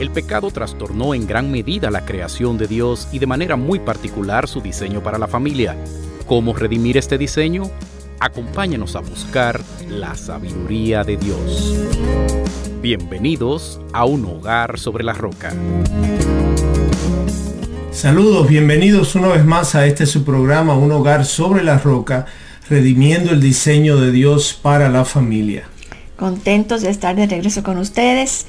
El pecado trastornó en gran medida la creación de Dios y de manera muy particular su diseño para la familia. ¿Cómo redimir este diseño? Acompáñanos a buscar la sabiduría de Dios. Bienvenidos a un hogar sobre la roca. Saludos, bienvenidos una vez más a este su programa Un hogar sobre la roca, redimiendo el diseño de Dios para la familia. Contentos de estar de regreso con ustedes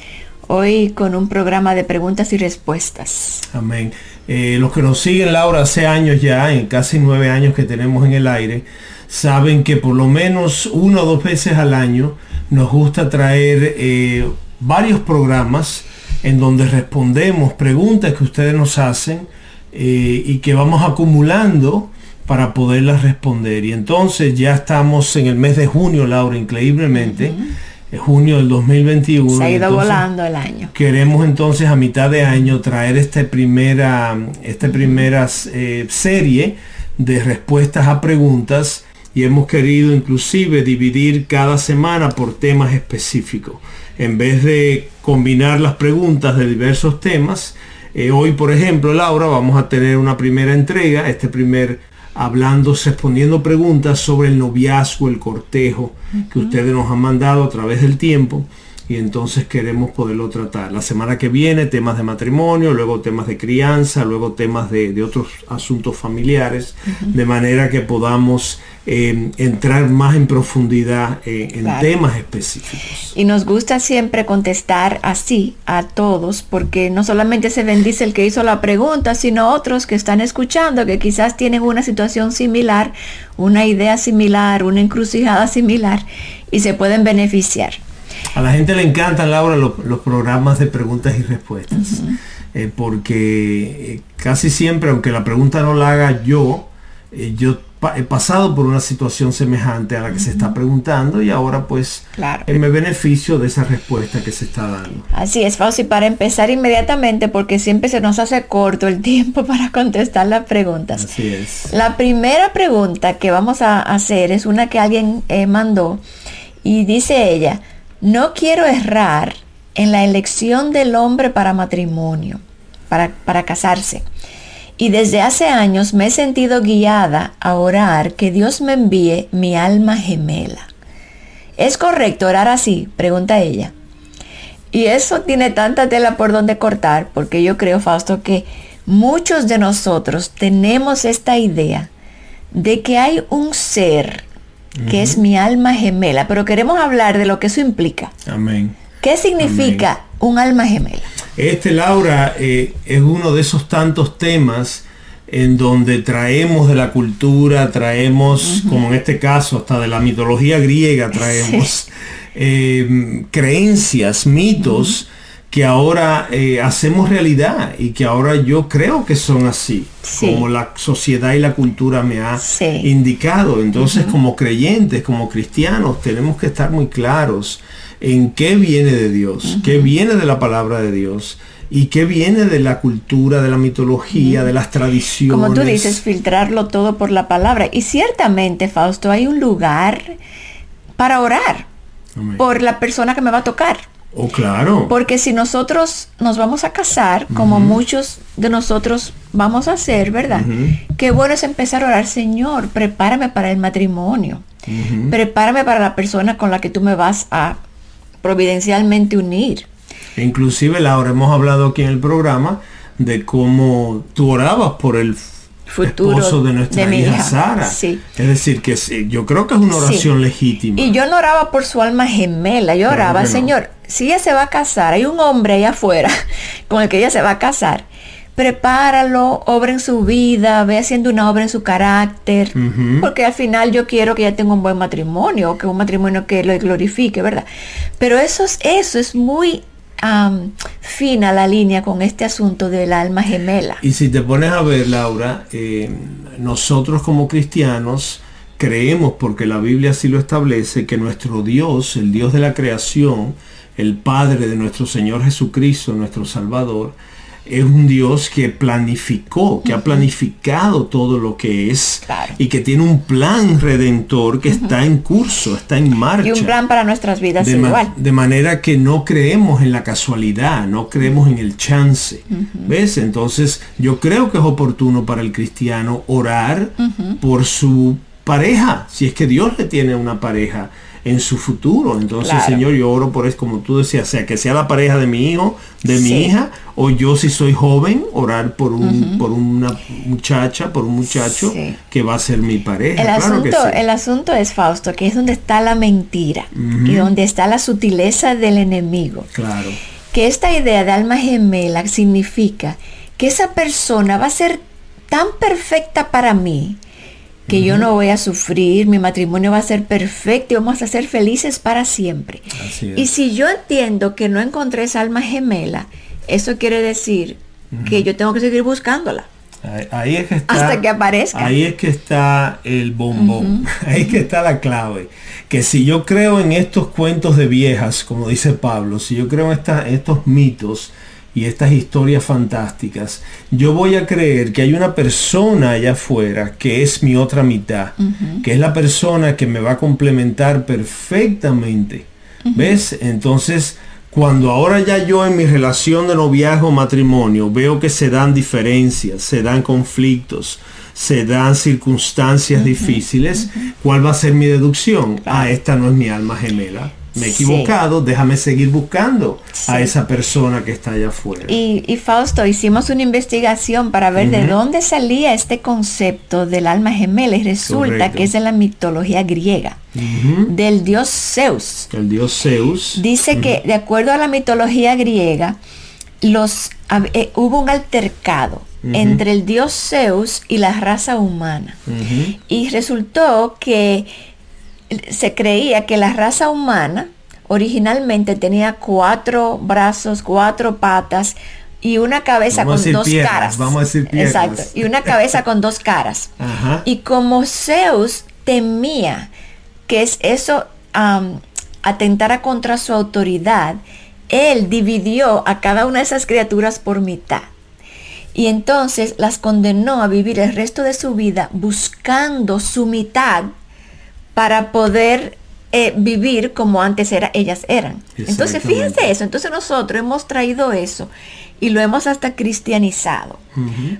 hoy con un programa de preguntas y respuestas. Amén. Eh, los que nos siguen, Laura, hace años ya, en casi nueve años que tenemos en el aire, saben que por lo menos una o dos veces al año nos gusta traer eh, varios programas en donde respondemos preguntas que ustedes nos hacen eh, y que vamos acumulando para poderlas responder. Y entonces ya estamos en el mes de junio, Laura, increíblemente junio del 2021. Se ha ido volando el año. Queremos entonces a mitad de año traer esta primera, esta primera eh, serie de respuestas a preguntas y hemos querido inclusive dividir cada semana por temas específicos. En vez de combinar las preguntas de diversos temas, eh, hoy por ejemplo Laura vamos a tener una primera entrega, este primer hablando, respondiendo preguntas sobre el noviazgo, el cortejo que ustedes nos han mandado a través del tiempo y entonces queremos poderlo tratar. La semana que viene temas de matrimonio, luego temas de crianza, luego temas de, otros asuntos familiares, de manera que podamos eh, entrar más en profundidad eh, en temas específicos. Y nos gusta siempre contestar así a todos, porque no solamente se bendice el que hizo la pregunta, sino otros que están escuchando, que quizás tienen una situación similar, una idea similar, una encrucijada similar, y se pueden beneficiar. A la gente le encantan, Laura, los, programas de preguntas y respuestas. Eh, porque eh, casi siempre, aunque la pregunta no la haga yo, eh, yo he pasado por una situación semejante a la que se está preguntando y ahora pues claro. me beneficio de esa respuesta que se está dando. Así es, Fauci, para empezar inmediatamente, porque siempre se nos hace corto el tiempo para contestar las preguntas. Así es. La primera pregunta que vamos a hacer es una que alguien mandó y dice ella, no quiero errar en la elección del hombre para matrimonio, para, para casarse. Y desde hace años me he sentido guiada a orar que Dios me envíe mi alma gemela. ¿Es correcto orar así? Pregunta ella. Y eso tiene tanta tela por donde cortar, porque yo creo, Fausto, que muchos de nosotros tenemos esta idea de que hay un ser que es mi alma gemela, pero queremos hablar de lo que eso implica. Amén. ¿Qué significa un alma gemela? Este, Laura, eh, es uno de esos tantos temas en donde traemos de la cultura, traemos, como en este caso, hasta de la mitología griega, traemos eh, creencias, mitos que ahora eh, hacemos realidad y que ahora yo creo que son así, como la sociedad y la cultura me ha indicado. Entonces, como creyentes, como cristianos, tenemos que estar muy claros en qué viene de Dios, qué viene de la palabra de Dios y qué viene de la cultura, de la mitología, de las tradiciones. Como tú dices, filtrarlo todo por la palabra. Y ciertamente, Fausto, hay un lugar para orar por la persona que me va a tocar Oh, claro. Porque si nosotros nos vamos a casar, como muchos de nosotros vamos a hacer, ¿verdad? Qué bueno es empezar a orar, Señor, prepárame para el matrimonio. Prepárame para la persona con la que tú me vas a providencialmente unir. E inclusive, Laura, hemos hablado aquí en el programa de cómo tú orabas por el Futuro esposo de nuestra de mi hija, hija, Sara. sí. Es decir, que sí, yo creo que es una oración Sí. legítima. Y yo no oraba por su alma gemela, yo Claro oraba, no. Si ella se va a casar, hay un hombre allá afuera con el que ella se va a casar, prepáralo, obra en su vida, ve haciendo una obra en su carácter, porque al final yo quiero que ella tenga un buen matrimonio, que un matrimonio que lo glorifique, ¿verdad? Pero eso es, eso es muy fina la línea con este asunto del alma gemela. Y si te pones a ver, Laura, eh, nosotros como cristianos creemos, porque la Biblia así lo establece, que nuestro Dios, el Dios de la creación, el Padre de nuestro Señor Jesucristo, nuestro Salvador, es un Dios que planificó, que ha planificado todo lo que es Claro. y que tiene un plan redentor que está en curso, está en marcha. Y un plan para nuestras vidas De, ma- igual. de manera que no creemos en la casualidad, no creemos en el chance. ¿Ves? Entonces yo creo que es oportuno para el cristiano orar por su pareja, si es que Dios le tiene una pareja en su futuro. Entonces, Claro. Señor, yo oro por eso, como tú decías, sea que sea la pareja de mi hijo, de mi hija, o yo si soy joven, orar por un, por una muchacha, por un muchacho Sí. que va a ser mi pareja. El, Claro que asunto, sí. el asunto es, Fausto, que es donde está la mentira y donde está la sutileza del enemigo. Claro. Que esta idea de alma gemela significa que esa persona va a ser tan perfecta para mí que yo no voy a sufrir, mi matrimonio va a ser perfecto y vamos a ser felices para siempre. Y si yo entiendo que no encontré esa alma gemela, eso quiere decir que yo tengo que seguir buscándola. Ahí, es que está, Hasta que aparezca. Ahí es que está el bombón. Ahí es que está la clave. Que si yo creo en estos cuentos de viejas, como dice Pablo, si yo creo en esta- estos mitos y estas historias fantásticas, yo voy a creer que hay una persona allá afuera que es mi otra mitad, que es la persona que me va a complementar perfectamente. ¿Ves? Entonces, cuando ahora ya yo en mi relación de noviazgo matrimonio veo que se dan diferencias, se dan conflictos, se dan circunstancias difíciles, ¿cuál va a ser mi deducción? Ah, esta no es mi alma gemela. Me he Sí. equivocado, déjame seguir buscando a esa persona que está allá afuera. Y, y Fausto, hicimos una investigación para ver de dónde salía este concepto del alma gemela y resulta Correcto. que es de la mitología griega, del dios Zeus. El dios Zeus. Dice que de acuerdo a la mitología griega, los, eh, hubo un altercado entre el dios Zeus y la raza humana. Y resultó que se creía que la raza humana originalmente tenía cuatro brazos, cuatro patas y una cabeza Vamos a con decir dos piernas, caras. vamos a decir piernas. Exacto. Y una cabeza con dos caras. Ajá. Y como Zeus temía que es eso am, atentara contra su autoridad, él dividió a cada una de esas criaturas por mitad. Y entonces las condenó a vivir el resto de su vida buscando su mitad para poder eh, vivir como antes era, ellas eran. Entonces fíjense eso. Entonces nosotros hemos traído eso y lo hemos hasta cristianizado.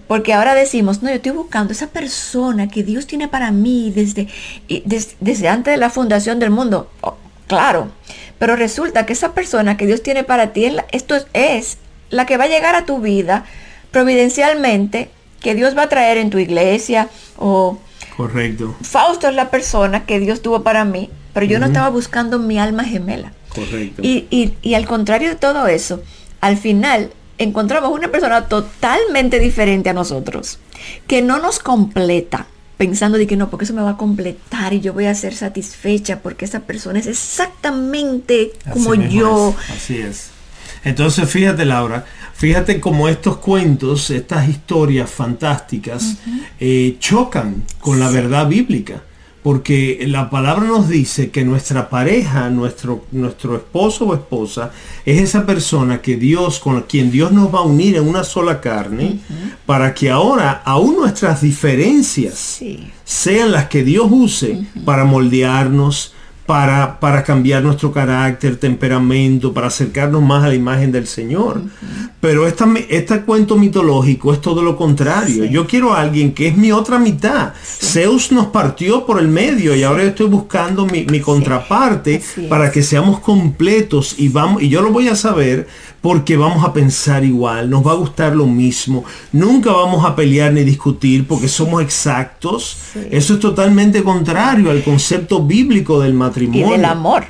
Porque ahora decimos, no, yo estoy buscando esa persona que Dios tiene para mí desde, y des- desde antes de la fundación del mundo. Oh, claro, pero resulta que esa persona que Dios tiene para ti, es la- esto es, es la que va a llegar a tu vida providencialmente, que Dios va a traer en tu iglesia o... Correcto, Fausto es la persona que Dios tuvo para mí, pero yo no estaba buscando mi alma gemela. correcto. Y, y- y al contrario de todo eso, al final encontramos una persona totalmente diferente a nosotros, que no nos completa, pensando de que no, porque eso me va a completar y yo voy a ser satisfecha porque esa persona es exactamente como yo. es, así es. Entonces, fíjate, Laura, fíjate cómo estos cuentos, estas historias fantásticas, eh, chocan con la verdad bíblica. Porque la palabra nos dice que nuestra pareja, nuestro, nuestro esposo o esposa, es esa persona que Dios, con quien Dios nos va a unir en una sola carne, para que ahora, aún nuestras diferencias, Sí. sean las que Dios use para moldearnos, para, para cambiar nuestro carácter, temperamento, para acercarnos más a la imagen del Señor. Pero esta, este cuento mitológico es todo lo contrario. Yo quiero a alguien que es mi otra mitad. Zeus nos partió por el medio y ahora estoy buscando mi, contraparte para que seamos completos y vamos, y yo lo voy a saber porque vamos a pensar igual, nos va a gustar lo mismo, nunca vamos a pelear ni discutir porque somos exactos. Eso es totalmente contrario al concepto bíblico del matrimonio. Y del amor.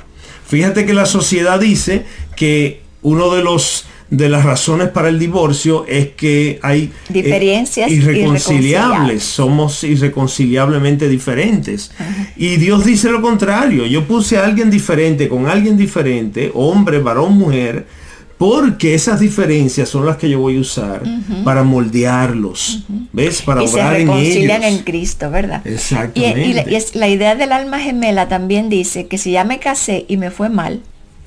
Fíjate que la sociedad dice que uno de los de las razones para el divorcio es que hay eh, diferencias irreconciliables, somos irreconciliablemente diferentes. Y Dios dice lo contrario, yo puse a alguien diferente con alguien diferente, hombre, varón, mujer, porque esas diferencias son las que yo voy a usar para moldearlos, ¿ves? Para y se reconcilian en Cristo, ¿verdad? Exactamente. Y, la, la idea del alma gemela también dice que si ya me casé y me fue mal,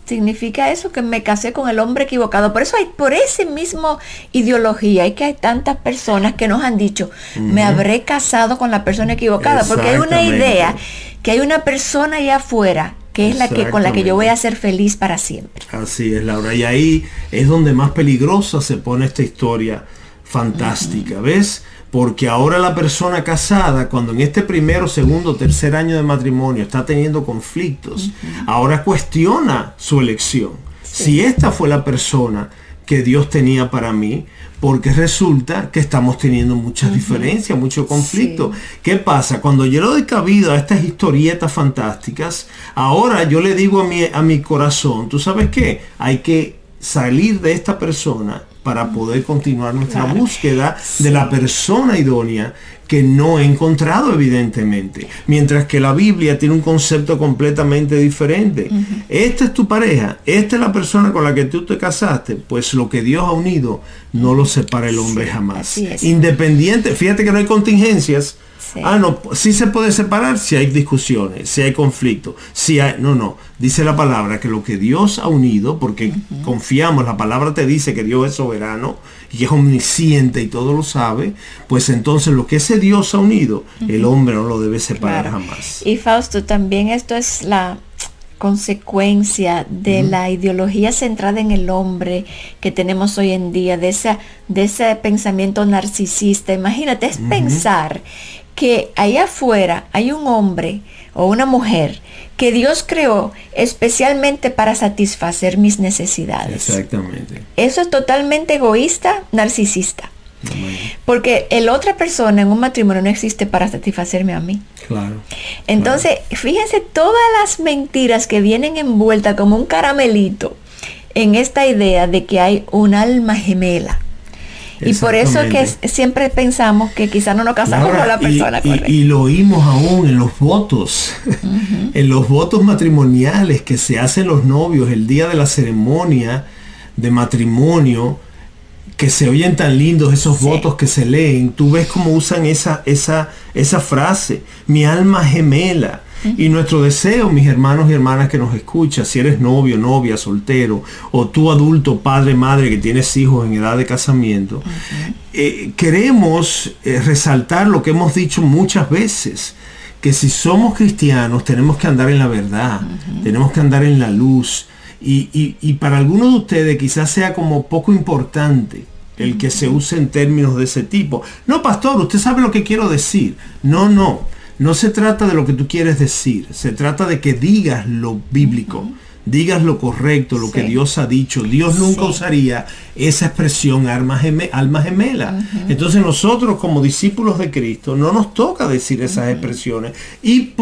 significa eso que me casé con el hombre equivocado. Por eso hay, por ese mismo ideología, hay que hay tantas personas que nos han dicho, me habré casado con la persona equivocada, porque hay una idea que hay una persona allá afuera que es la que con la que yo voy a ser feliz para siempre. Así es, Laura. Y ahí es donde más peligrosa se pone esta historia fantástica, ¿ves? Porque ahora la persona casada, cuando en este primero, segundo, tercer año de matrimonio está teniendo conflictos, ahora cuestiona su elección. Si esta fue la persona que Dios tenía para mí, porque resulta que estamos teniendo muchas diferencias, mucho conflicto. ¿Qué pasa? Cuando yo le doy cabida a estas historietas fantásticas, ahora yo le digo a mi, a mi corazón, ¿tú sabes qué? Hay que salir de esta persona para poder continuar nuestra búsqueda de la persona idónea que no he encontrado evidentemente. Mientras que la Biblia tiene un concepto completamente diferente. Esta es tu pareja, esta es la persona con la que tú te casaste, pues lo que Dios ha unido no lo separa el hombre jamás. Independiente, fíjate que no hay contingencias Ah, no, sí se puede separar si hay discusiones, si hay conflicto, si hay... No, no. Dice la palabra que lo que Dios ha unido, porque confiamos, la palabra te dice que Dios es soberano y es omnisciente y todo lo sabe, pues entonces lo que ese Dios ha unido, el hombre no lo debe separar jamás. Y Fausto, también esto es la consecuencia de la ideología centrada en el hombre que tenemos hoy en día, de, esa, de ese pensamiento narcisista. Imagínate, es pensar que ahí afuera hay un hombre o una mujer que Dios creó especialmente para satisfacer mis necesidades. Exactamente. Eso es totalmente egoísta, narcisista. Porque el otra persona en un matrimonio no existe para satisfacerme a mí. Claro. Entonces, fíjense todas las mentiras que vienen envueltas como un caramelito en esta idea de que hay un alma gemela y por eso es que siempre pensamos que quizás no nos casamos con la persona y, Y, lo oímos aún en los votos, en los votos matrimoniales que se hacen los novios el día de la ceremonia de matrimonio, que se oyen tan lindos esos votos que se leen. Tú ves cómo usan esa, esa, esa frase, mi alma gemela. Y nuestro deseo, mis hermanos y hermanas que nos escuchan, si eres novio, novia, soltero, o tú adulto, padre, madre, que tienes hijos en edad de casamiento, eh, queremos eh, resaltar lo que hemos dicho muchas veces, que si somos cristianos tenemos que andar en la verdad, tenemos que andar en la luz. Y, y para algunos de ustedes quizás sea como poco importante el que se use en términos de ese tipo. No, pastor, usted sabe lo que quiero decir. No, no no se trata de lo que tú quieres decir, se trata de que digas lo bíblico, digas lo correcto, lo que Dios ha dicho. Dios nunca usaría esa expresión alma, gemela. Entonces nosotros como discípulos de Cristo no nos toca decir esas expresiones. Y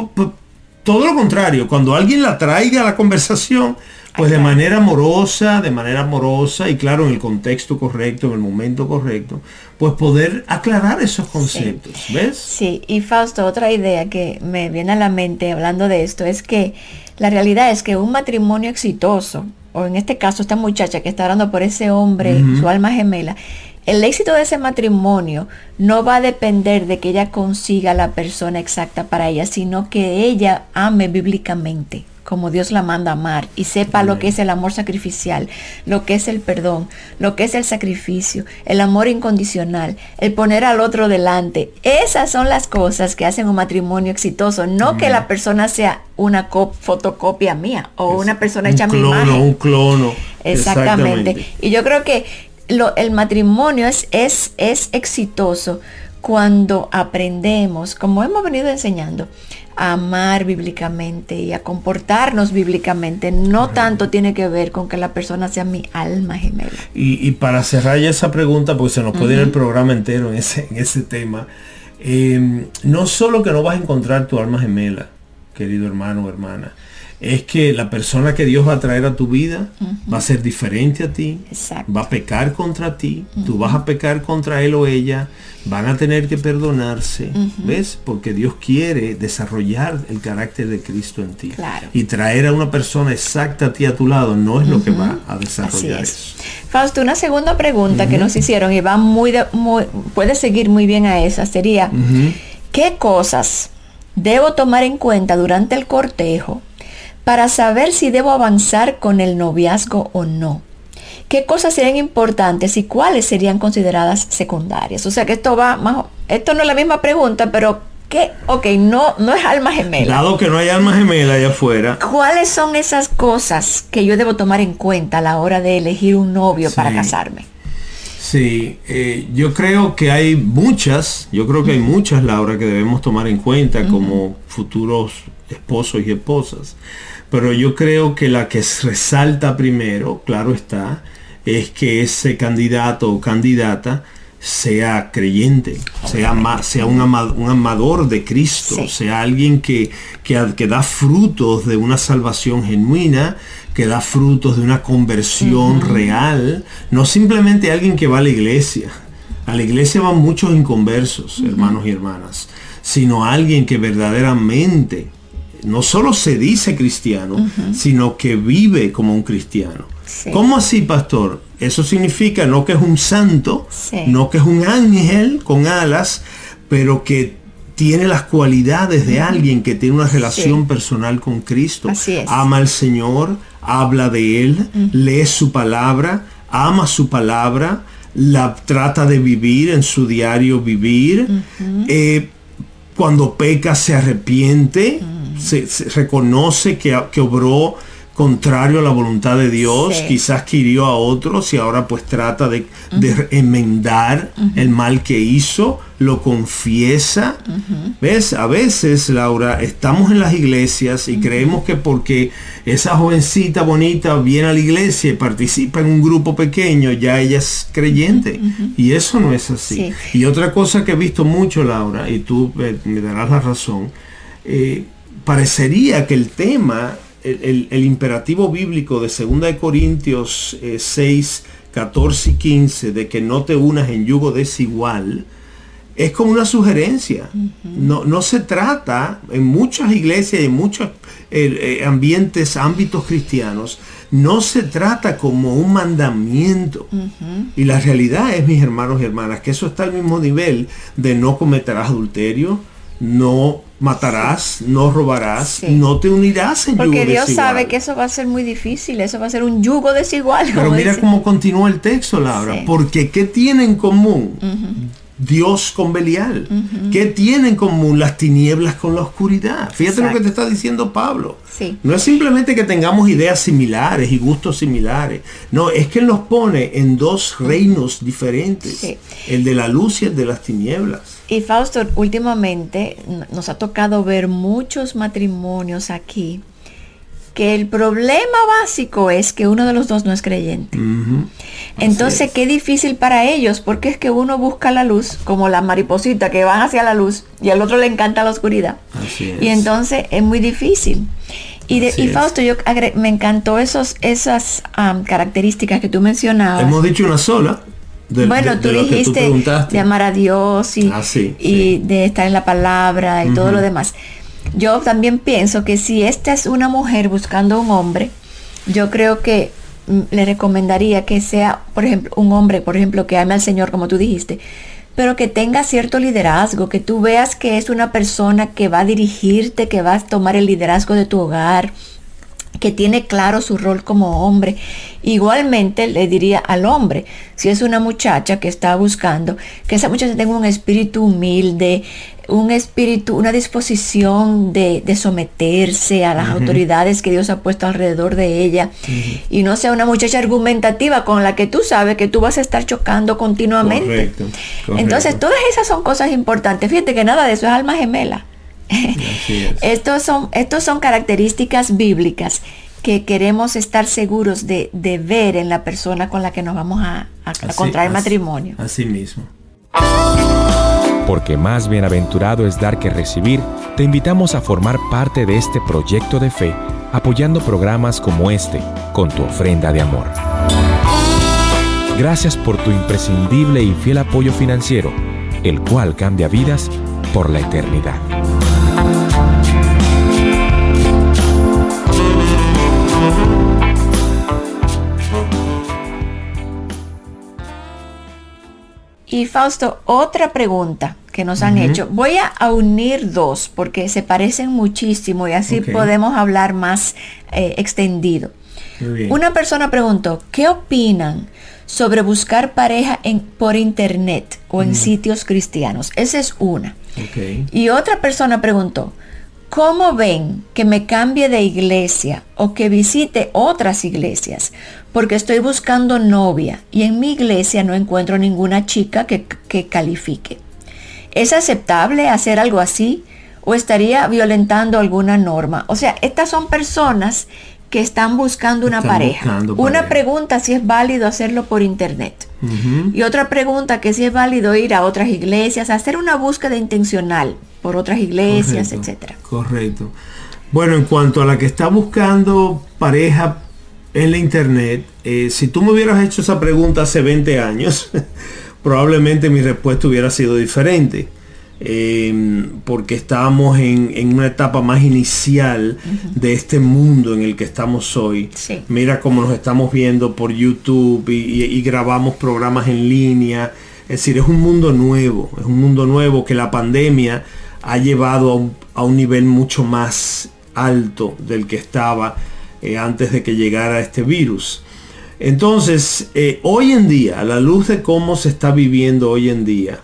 todo lo contrario, cuando alguien la traiga a la conversación, pues de manera amorosa, de manera amorosa y claro, en el contexto correcto, en el momento correcto, pues poder aclarar esos conceptos, ¿ves? Sí, y Fausto, otra idea que me viene a la mente hablando de esto es que la realidad es que un matrimonio exitoso, o en este caso esta muchacha que está hablando por ese hombre, su alma gemela, el éxito de ese matrimonio no va a depender de que ella consiga la persona exacta para ella, sino que ella ame bíblicamente como Dios la manda a amar y sepa lo que es el amor sacrificial, lo que es el perdón, lo que es el sacrificio, el amor incondicional, el poner al otro delante. Esas son las cosas que hacen un matrimonio exitoso, no que la persona sea una fotocopia mía o una persona hecha a mi imagen. Un clono. Exactamente. Y yo creo que lo, el matrimonio es, es, es exitoso cuando aprendemos, como hemos venido enseñando, a amar bíblicamente y a comportarnos bíblicamente. No tanto tiene que ver con que la persona sea mi alma gemela. Y, para cerrar ya esa pregunta, porque se nos puede ir el programa entero en ese, en ese tema, em, no solo que no vas a encontrar tu alma gemela, querido hermano o hermana, es que la persona que Dios va a traer a tu vida va a ser diferente a ti, va a pecar contra ti, tú vas a pecar contra él o ella, van a tener que perdonarse, ¿ves? Porque Dios quiere desarrollar el carácter de Cristo en ti. Y traer a una persona exacta a ti a tu lado no es lo que va a desarrollar eso. Fausto, una segunda pregunta que nos hicieron y va muy, muy, puede seguir muy bien a esa, sería, ¿qué cosas debo tomar en cuenta durante el cortejo? Para saber si debo avanzar con el noviazgo o no. ¿Qué cosas serían importantes y cuáles serían consideradas secundarias? O sea que esto va más, esto no es la misma pregunta, pero ¿qué? Ok, no, no es alma gemela. Dado que no hay alma gemela allá afuera. ¿Cuáles son esas cosas que yo debo tomar en cuenta a la hora de elegir un novio para casarme? Sí, eh, yo creo que hay muchas, yo creo que hay muchas, Laura, que debemos tomar en cuenta como futuros esposos y esposas. Pero yo creo que la que resalta primero, claro está, es que ese candidato o candidata sea creyente, sea, sea un, amador de Cristo, sea alguien que, que, da frutos de una salvación genuina, que da frutos de una conversión real, no simplemente alguien que va a la iglesia. A la iglesia van muchos inconversos, hermanos y hermanas, sino alguien que verdaderamente no solo se dice cristiano, sino que vive como un cristiano. ¿Cómo así, pastor? Eso significa no que es un santo, no que es un ángel con alas, pero que tiene las cualidades de alguien que tiene una relación personal con Cristo. Ama al Señor, habla de Él, lee su palabra, ama su palabra, la trata de vivir en su diario vivir. Eh, cuando peca se arrepiente se, reconoce que, que, obró contrario a la voluntad de Dios, quizás que hirió a otros y ahora pues trata de, enmendar el mal que hizo, lo confiesa. ¿Ves? A veces, Laura, estamos en las iglesias y creemos que porque esa jovencita bonita viene a la iglesia y participa en un grupo pequeño, ya ella es creyente. Y eso no es así. Y otra cosa que he visto mucho, Laura, y tú me, darás la razón, eh, parecería que el tema, el, imperativo bíblico de 2 de Corintios 6, eh, 14 y 15, de que no te unas en yugo desigual, es como una sugerencia. no, no, se trata, en muchas iglesias y en muchos eh, eh, ambientes, ámbitos cristianos, no se trata como un mandamiento. Y la realidad es, mis hermanos y hermanas, que eso está al mismo nivel de no cometerás adulterio, no matarás, no robarás, no te unirás en Porque Dios sabe que eso va a ser muy difícil, eso va a ser un yugo desigual. Pero mira cómo continúa el texto, Laura, porque ¿qué tiene en común? Dios con Belial. ¿Qué tienen en común las tinieblas con la oscuridad? Fíjate lo que te está diciendo Pablo. No es simplemente que tengamos ideas similares y gustos similares. No, es que nos pone en dos reinos diferentes. El de la luz y el de las tinieblas. Y Fausto, últimamente nos ha tocado ver muchos matrimonios aquí que el problema básico es que uno de los dos no es creyente. Entonces, qué difícil para ellos, porque es que uno busca la luz, como la mariposita que va hacia la luz, y al otro le encanta la oscuridad. Y entonces es muy difícil. Y, de, Fausto, yo me encantó esos, esas características que tú mencionabas. Hemos dicho una sola. Bueno, tú dijiste de amar a Dios y, ah, y de estar en la palabra y todo lo demás. Yo también pienso que si esta es una mujer buscando un hombre, yo creo que mm, le recomendaría que sea, por ejemplo, un hombre, por ejemplo, que ame al Señor, como tú dijiste, pero que tenga cierto liderazgo, que tú veas que es una persona que va a dirigirte, que va a tomar el liderazgo de tu hogar, que tiene claro su rol como hombre. Igualmente le diría al hombre, si es una muchacha que está buscando, que esa muchacha tenga un espíritu humilde, un espíritu, una disposición de, someterse a las autoridades que Dios ha puesto alrededor de ella y no sea una muchacha argumentativa con la que tú sabes que tú vas a estar chocando continuamente. Entonces, todas esas son cosas importantes. Fíjate que nada de eso es alma gemela. estos, son, estos son características bíblicas que queremos estar seguros de, ver en la persona con la que nos vamos a, contraer matrimonio. Así mismo. Porque más bienaventurado es dar que recibir, te invitamos a formar parte de este proyecto de fe apoyando programas como este con tu ofrenda de amor. Gracias por tu imprescindible y fiel apoyo financiero, el cual cambia vidas por la eternidad. Y Fausto, otra pregunta que nos han hecho. Voy a unir dos porque se parecen muchísimo y así podemos hablar más eh, extendido. Una persona preguntó, ¿qué opinan sobre buscar pareja en, por internet o en sitios cristianos? Esa es una. Y otra persona preguntó, ¿cómo ven que me cambie de iglesia o que visite otras iglesias? Porque estoy buscando novia y en mi iglesia no encuentro ninguna chica que, califique. ¿Es aceptable hacer algo así? ¿O estaría violentando alguna norma? O sea, estas son personas que están buscando una pareja. Una pregunta si es válido hacerlo por internet. Y otra pregunta que si es válido ir a otras iglesias, hacer una búsqueda intencional por otras iglesias, etcétera. Correcto. Bueno, en cuanto a la que está buscando pareja en la internet, eh, si tú me hubieras hecho esa pregunta hace 20 años, probablemente mi respuesta hubiera sido diferente. Em, porque estábamos en, una etapa más inicial de este mundo en el que estamos hoy. Mira cómo nos estamos viendo por YouTube y, grabamos programas en línea. Es decir, es un mundo nuevo, es un mundo nuevo que la pandemia ha llevado a un, nivel mucho más alto del que estaba eh, antes de que llegara este virus. Entonces, eh, hoy en día, a la luz de cómo se está viviendo hoy en día,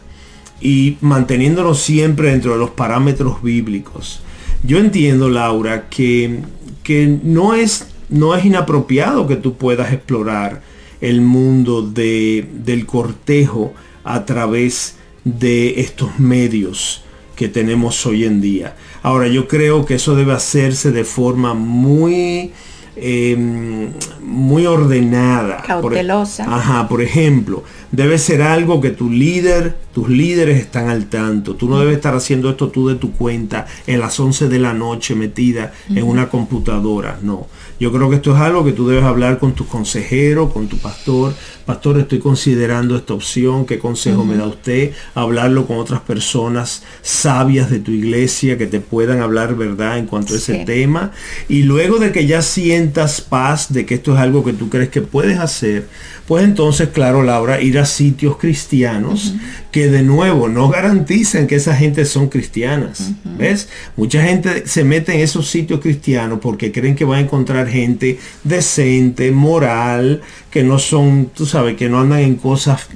y manteniéndonos siempre dentro de los parámetros bíblicos. Yo entiendo, Laura, que, que no, es, no es inapropiado que tú puedas explorar el mundo de, del cortejo a través de estos medios que tenemos hoy en día. Ahora, yo creo que eso debe hacerse de forma muy Em, muy ordenada. Cautelosa. Por, ajá, por ejemplo, debe ser algo que tu líder, tus líderes están al tanto. Tú no debes estar haciendo esto tú de tu cuenta en las 11 de la noche metida en una computadora. No. Yo creo que esto es algo que tú debes hablar con tu consejero, con tu pastor. Pastor, estoy considerando esta opción. ¿Qué consejo me da usted? Hablarlo con otras personas sabias de tu iglesia que te puedan hablar verdad en cuanto a ese tema. Y luego de que ya sientas paz de que esto es algo que tú crees que puedes hacer, pues entonces, claro, Laura, ir a sitios cristianos que de nuevo no garantizan que esa gente son cristianas. ¿Ves? Mucha gente se mete en esos sitios cristianos porque creen que va a encontrar gente decente, moral, que no son, tú sabes, que no andan en cosas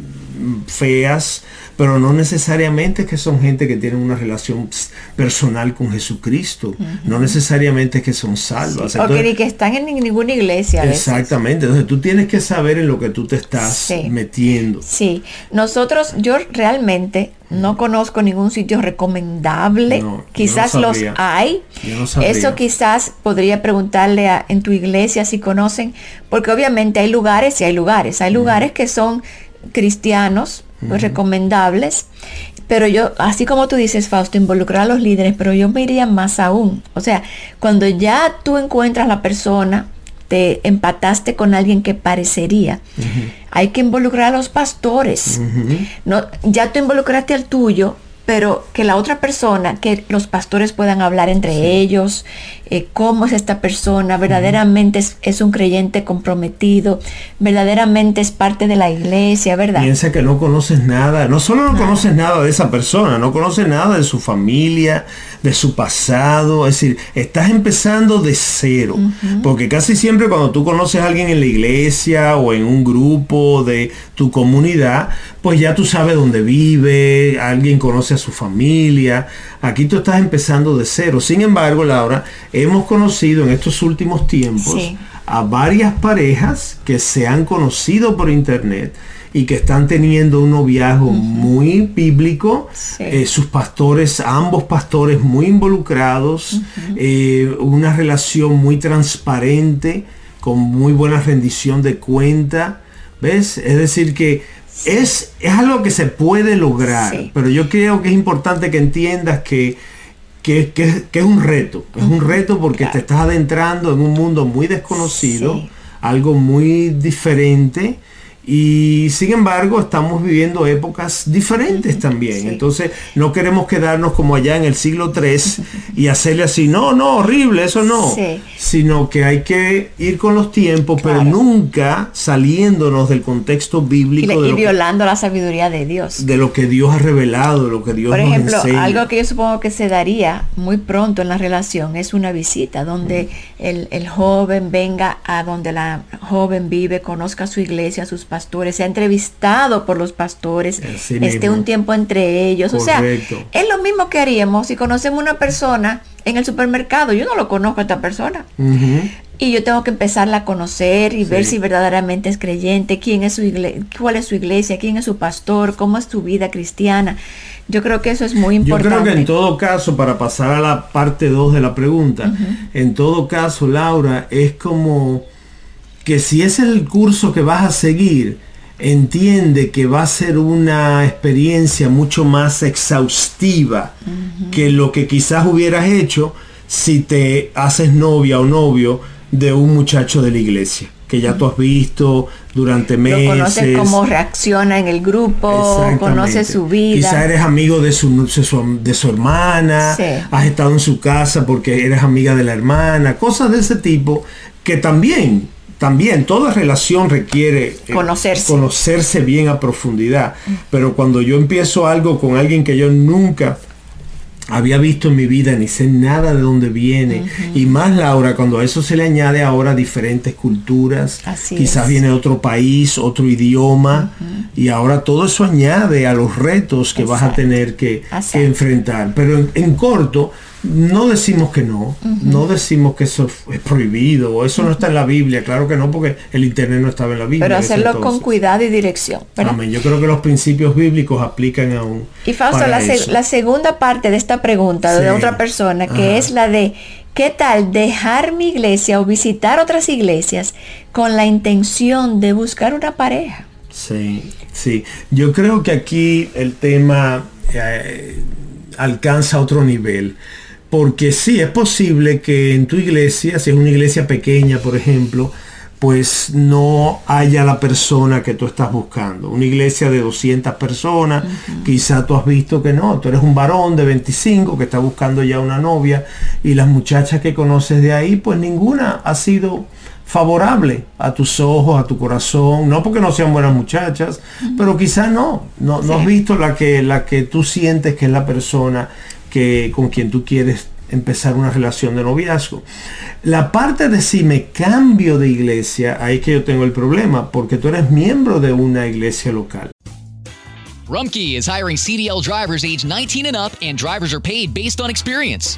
feas, pero no necesariamente que son gente que tienen una relación personal con Jesucristo, no necesariamente que son salvas. o que ni que están en ninguna iglesia. Exactamente, entonces tú tienes que saber en lo que tú te estás metiendo. Sí, nosotros, yo realmente no conozco ningún sitio recomendable. quizás los hay. Eso quizás podría preguntarle en tu iglesia si conocen, porque obviamente hay lugares y hay lugares. Hay lugares que son cristianos, pues, recomendables. Pero yo, así como tú dices, Fausto, involucrar a los líderes, pero yo me iría más aún. O sea, cuando ya tú encuentras la persona, te empataste con alguien que parecería, hay que involucrar a los pastores. no, ya tú involucraste al tuyo, pero que la otra persona, que los pastores puedan hablar entre ellos, eh, cómo es esta persona, verdaderamente es, un creyente comprometido, verdaderamente es parte de la iglesia, ¿verdad? Piensa que no conoces nada, no solo no conoces nada de esa persona, no conoces nada de su familia, de su pasado, es decir, estás empezando de cero, porque casi siempre cuando tú conoces a alguien en la iglesia o en un grupo de tu comunidad, pues ya tú sabes dónde vive, alguien conoce a su familia, aquí tú estás empezando de cero. Sin embargo, Laura, hemos conocido en estos últimos tiempos a varias parejas que se han conocido por internet y que están teniendo un noviazgo muy bíblico, eh, sus pastores, ambos pastores muy involucrados, eh, una relación muy transparente, con muy buena rendición de cuenta, ¿ves? Es decir, que es, es algo que se puede lograr, pero yo creo que es importante que entiendas que, que, es un reto, es un reto porque te estás adentrando en un mundo muy desconocido, algo muy diferente y sin embargo estamos viviendo épocas diferentes también. Entonces no queremos quedarnos como allá en el siglo III y hacerle así, no, no, horrible, eso no. Sino que hay que ir con los tiempos, pero nunca saliéndonos del contexto bíblico. Y, violando la sabiduría de Dios. De lo que Dios ha revelado, de lo que Dios Por ejemplo, algo que yo supongo que se daría muy pronto en la relación es una visita donde el, el joven venga a donde la joven vive, conozca su iglesia, sus pastores, ha entrevistado por los pastores, esté un tiempo entre ellos. O sea, es lo mismo que haríamos si conocemos una persona en el supermercado. Yo no lo conozco a esta persona. Y yo tengo que empezarla a conocer y ver si verdaderamente es creyente, quién es su iglesia, cuál es su iglesia, quién es su pastor, cómo es su vida cristiana. Yo creo que eso es muy importante. Yo creo que en todo caso, para pasar a la parte 2 de la pregunta, en todo caso, Laura, es como que si es el curso que vas a seguir, entiende que va a ser una experiencia mucho más exhaustiva que lo que quizás hubieras hecho si te haces novia o novio de un muchacho de la iglesia que ya tú has visto durante meses. Lo conoces cómo reacciona en el grupo, conoces su vida. Quizás eres amigo de su, de su, hermana, has estado en su casa porque eres amiga de la hermana, cosas de ese tipo que también también toda relación requiere eh, conocerse. conocerse bien a profundidad. Pero cuando yo empiezo algo con alguien que yo nunca había visto en mi vida, ni sé nada de dónde viene. Y más Laura, cuando a eso se le añade ahora diferentes culturas, quizás viene otro país, otro idioma, y ahora todo eso añade a los retos que vas a tener que, enfrentar. Pero en corto, no decimos que no, no decimos que eso es prohibido, o eso no está en la Biblia, claro que no, porque el Internet no estaba en la Biblia. Pero hacerlo con cuidado y dirección. Amén. Yo creo que los principios bíblicos aplican aún. Y Fausto, la, la, segunda parte de esta pregunta de otra persona, que es la de, ¿qué tal dejar mi iglesia o visitar otras iglesias con la intención de buscar una pareja? Sí, sí. Yo creo que aquí el tema eh, alcanza otro nivel porque sí, es posible que en tu iglesia, si es una iglesia pequeña, por ejemplo, pues no haya la persona que tú estás buscando. Una iglesia de 200 personas, quizá tú has visto que no, tú eres un varón de 25 que está buscando ya una novia y las muchachas que conoces de ahí, pues ninguna ha sido favorable a tus ojos, a tu corazón, no porque no sean buenas muchachas, pero quizá no, no, no has visto la que, la que tú sientes que es la persona que, con quien tú quieres empezar una relación de noviazgo. La parte de si me cambio de iglesia, ahí que yo tengo el problema, porque tú eres miembro de una iglesia local. Rumkey is hiring CDL drivers age 19 and up, and drivers are paid based on experience.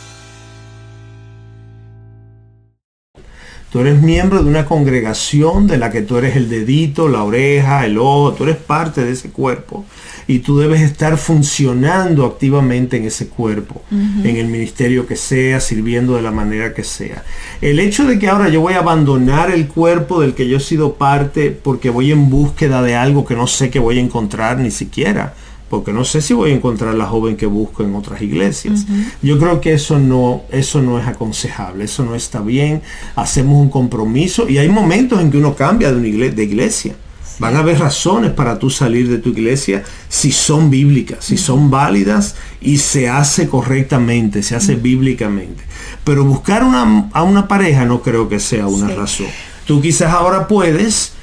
Tú eres miembro de una congregación de la que tú eres el dedito, la oreja, el ojo, tú eres parte de ese cuerpo y tú debes estar funcionando activamente en ese cuerpo, en el ministerio que sea, sirviendo de la manera que sea. El hecho de que ahora yo voy a abandonar el cuerpo del que yo he sido parte porque voy en búsqueda de algo que no sé que voy a encontrar ni siquiera porque no sé si voy a encontrar la joven que busco en otras iglesias. Yo creo que eso no, eso no es aconsejable, eso no está bien. Hacemos un compromiso y hay momentos en que uno cambia de, una iglesia, de iglesia. Van a haber razones para tú salir de tu iglesia si son bíblicas, si son válidas y se hace correctamente, se hace bíblicamente. Pero buscar una, a una pareja no creo que sea una razón. Tú quizás ahora puedes,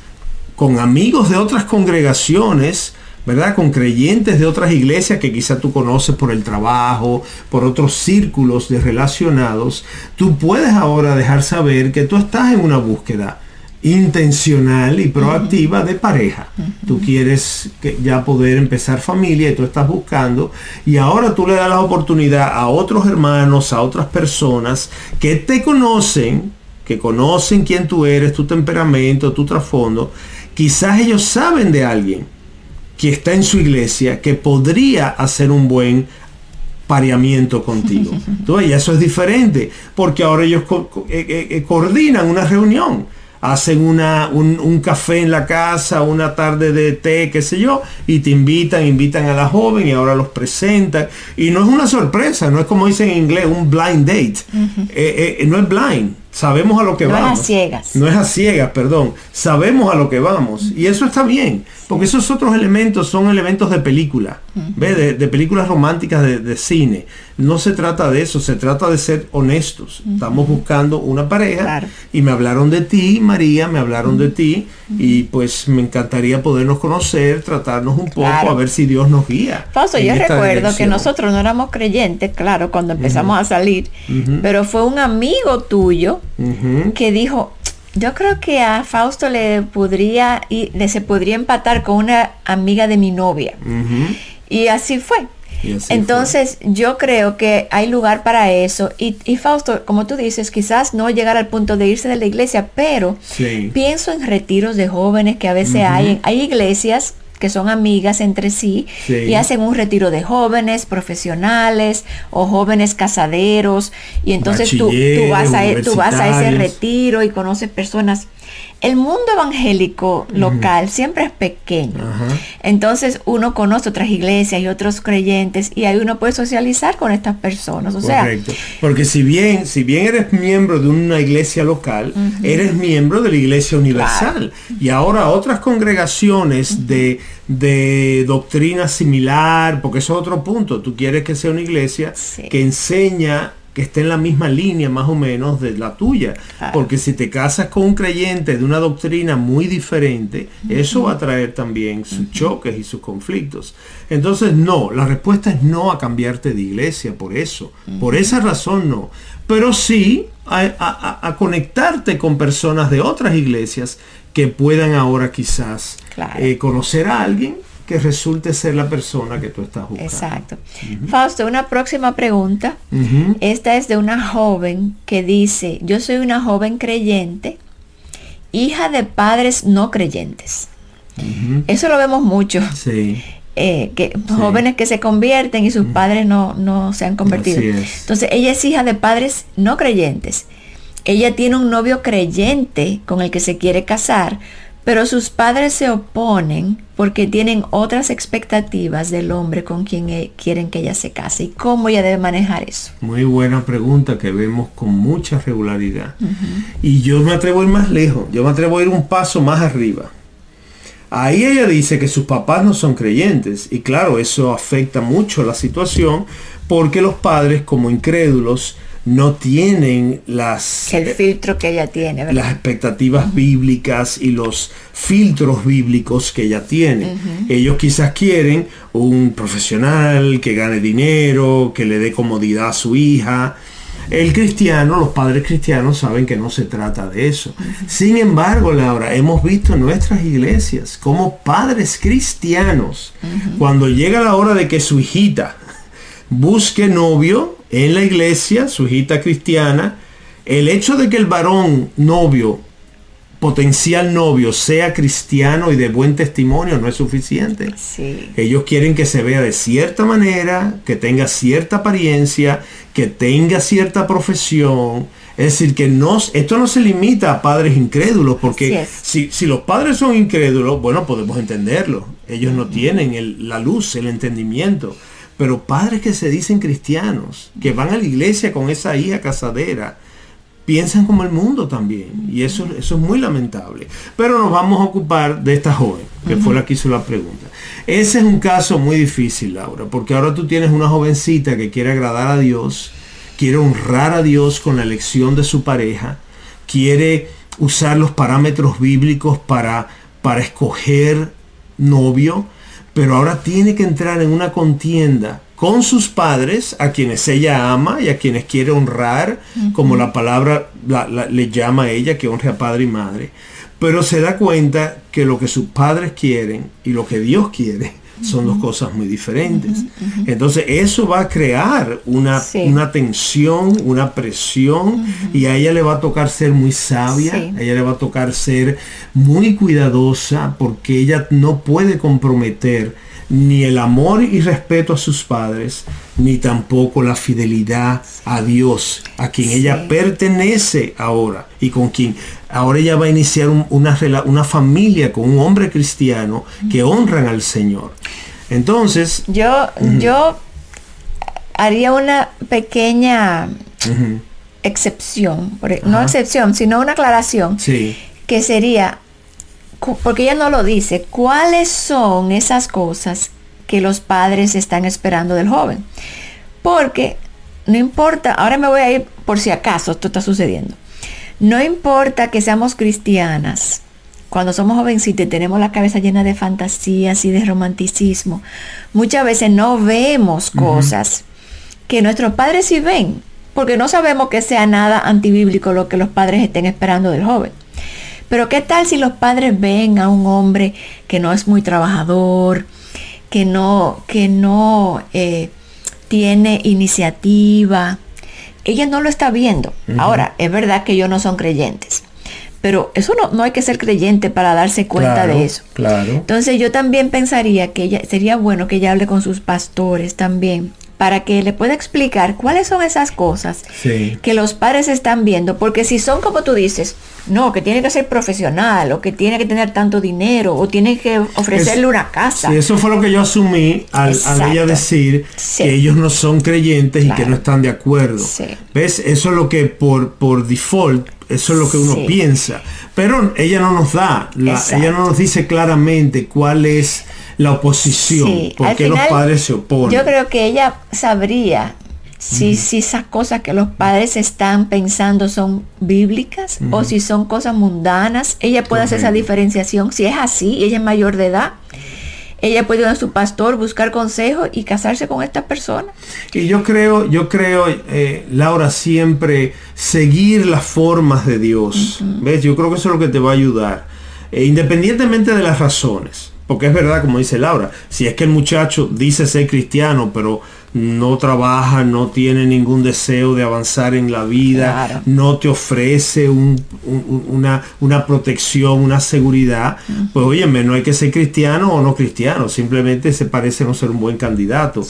con amigos de otras congregaciones, ¿verdad? Con creyentes de otras iglesias que quizá tú conoces por el trabajo, por otros círculos de relacionados, tú puedes ahora dejar saber que tú estás en una búsqueda intencional y proactiva de pareja. Tú quieres que ya poder empezar familia y tú estás buscando y ahora tú le das la oportunidad a otros hermanos, a otras personas que te conocen, que conocen quién tú eres, tu temperamento, tu trasfondo. Quizás ellos saben de alguien que está en su iglesia que podría hacer un buen pareamiento contigo. Entonces, eso es diferente, porque ahora ellos eh, eh, eh, coordinan una reunión, hacen una, un, un, café en la casa, una tarde de té, qué sé yo, y te invitan, invitan a la joven y ahora los presentan. Y no es una sorpresa, no es como dicen en inglés, un blind date. no es blind, sabemos a lo que vamos. No es a ciegas. No es a ciegas, perdón. Sabemos a lo que vamos. Y eso está bien, porque esos otros elementos son elementos de película, de, películas románticas de, cine. No se trata de eso, se trata de ser honestos. Estamos buscando una pareja y me hablaron de ti, María, me hablaron de ti y pues me encantaría podernos conocer, tratarnos un poco, a ver si Dios nos guía. Fausto, yo recuerdo que nosotros no éramos creyentes, claro, cuando empezamos a salir, pero fue un amigo tuyo que dijo, yo creo que a Fausto le podría y le se podría empatar con una amiga de mi novia. Y así fue. Entonces yo creo que hay lugar para eso. Y, Fausto, como tú dices, quizás no llegar al punto de irse de la iglesia, pero pienso en retiros de jóvenes que a veces hay. Hay iglesias que son amigas entre sí, y hacen un retiro de jóvenes profesionales o jóvenes casaderos. Y entonces tú, tú, vas a, e, tú vas a ese retiro y conoces personas el mundo evangélico local siempre es pequeño. Entonces uno conoce otras iglesias y otros creyentes y ahí uno puede socializar con estas personas. O Correcto. Porque si bien, si bien eres miembro de una iglesia local, eres miembro de la iglesia universal. Y ahora otras congregaciones de, de doctrina similar, porque eso es otro punto. Tú quieres que sea una iglesia que enseña que esté en la misma línea más o menos de la tuya. Porque si te casas con un creyente de una doctrina muy diferente, eso va a traer también sus choques y sus conflictos. Entonces, no, la respuesta es no a cambiarte de iglesia, por eso. Por esa razón no. Pero sí a, conectarte con personas de otras iglesias que puedan ahora quizás eh, conocer a alguien que resulte ser la persona que tú estás buscando. Exacto. Fausto, una próxima pregunta. Esta es de una joven que dice, yo soy una joven creyente, hija de padres no creyentes. Eso lo vemos mucho. Sí. Eh, que jóvenes que se convierten y sus padres no, no se han convertido. Entonces, ella es hija de padres no creyentes. Ella tiene un novio creyente con el que se quiere casar, pero sus padres se oponen porque tienen otras expectativas del hombre con quien e, quieren que ella se case. ¿Y cómo ella debe manejar eso? Muy buena pregunta que vemos con mucha regularidad. Y yo me atrevo a ir más lejos, yo me atrevo a ir un paso más arriba. Ahí ella dice que sus papás no son creyentes y claro, eso afecta mucho la situación porque los padres como incrédulos no tienen las el filtro que ella tiene las expectativas bíblicas y los filtros bíblicos que ella tiene. Ellos quizás quieren un profesional que gane dinero que le dé comodidad a su hija. El cristiano, los padres cristianos saben que no se trata de eso. Sin embargo, Laura, hemos visto en nuestras iglesias como padres cristianos, cuando llega la hora de que su hijita busque novio, en la iglesia, su hijita cristiana, el hecho de que el varón novio potencial novio sea cristiano y de buen testimonio no es suficiente. Ellos quieren que se vea de cierta manera, que tenga cierta apariencia, que tenga cierta profesión. Es decir, que no, esto no se limita a padres incrédulos, porque si, los padres son incrédulos, bueno, podemos entenderlo. Ellos no tienen la luz, el entendimiento. Pero padres que se dicen cristianos, que van a la iglesia con esa hija casadera, piensan como el mundo también. Y eso, eso es muy lamentable. Pero nos vamos a ocupar de esta joven, que fue la que hizo la pregunta. Ese es un caso muy difícil, Laura, porque ahora tú tienes una jovencita que quiere agradar a Dios, quiere honrar a Dios con la elección de su pareja, quiere usar los parámetros bíblicos para, para escoger novio, pero ahora tiene que entrar en una contienda con sus padres, a quienes ella ama y a quienes quiere honrar, como la palabra le llama a ella, que honre a padre y madre. Pero se da cuenta que lo que sus padres quieren y lo que Dios quiere son dos cosas muy diferentes. Entonces eso va a crear una, una tensión, una presión y a ella le va a tocar ser muy sabia, a ella le va a tocar ser muy cuidadosa porque ella no puede comprometer ni el amor y respeto a sus padres, ni tampoco la fidelidad a Dios, a quien ella pertenece ahora y con quien ahora ella va a iniciar una, una familia con un hombre cristiano que honran al Señor. Entonces... Yo, yo haría una pequeña excepción, e, no excepción, sino una aclaración, que sería porque ella no lo dice, cuáles son esas cosas que los padres están esperando del joven. Porque no importa, ahora me voy a ir por si acaso esto está sucediendo. No importa que seamos cristianas, cuando somos jovencitos y tenemos la cabeza llena de fantasías y de romanticismo, muchas veces no vemos cosas que nuestros padres sí ven, porque no sabemos que sea nada antibíblico lo que los padres estén esperando del joven. Pero ¿qué tal si los padres ven a un hombre que no es muy trabajador, que no, que no eh, tiene iniciativa? Ella no lo está viendo. Ahora, es verdad que ellos no son creyentes. Pero eso no, no hay que ser creyente para darse cuenta de eso. Claro. Entonces yo también pensaría que ella, sería bueno que ella hable con sus pastores también para que le pueda explicar cuáles son esas cosas que los padres están viendo, porque si son como tú dices, no, que tiene que ser profesional, o que tiene que tener tanto dinero, o tiene que ofrecerle una casa. Sí, eso fue lo que yo asumí al, ella decir que ellos no son creyentes y que no están de acuerdo. ¿Ves? Eso es lo que por, por default eso es lo que uno piensa. Pero ella no nos da, ella no nos dice claramente cuál es la oposición, porque los padres se oponen. Yo creo que ella sabría si, si esas cosas que los padres están pensando son bíblicas o si son cosas mundanas. Ella puede hacer esa diferenciación. Si es así, ella es mayor de edad. Ella puede ir a su pastor, buscar consejo y casarse con esta persona. Y yo creo, yo creo, eh, Laura, siempre seguir las formas de Dios. ¿Ves? Yo creo que eso es lo que te va a ayudar. E independientemente de las razones. Porque es verdad, como dice Laura, si es que el muchacho dice ser cristiano, pero no trabaja, no tiene ningún deseo de avanzar en la vida, no te ofrece una, una, protección, una seguridad, pues óyeme, no hay que ser cristiano o no cristiano, simplemente se parece no ser un buen candidato.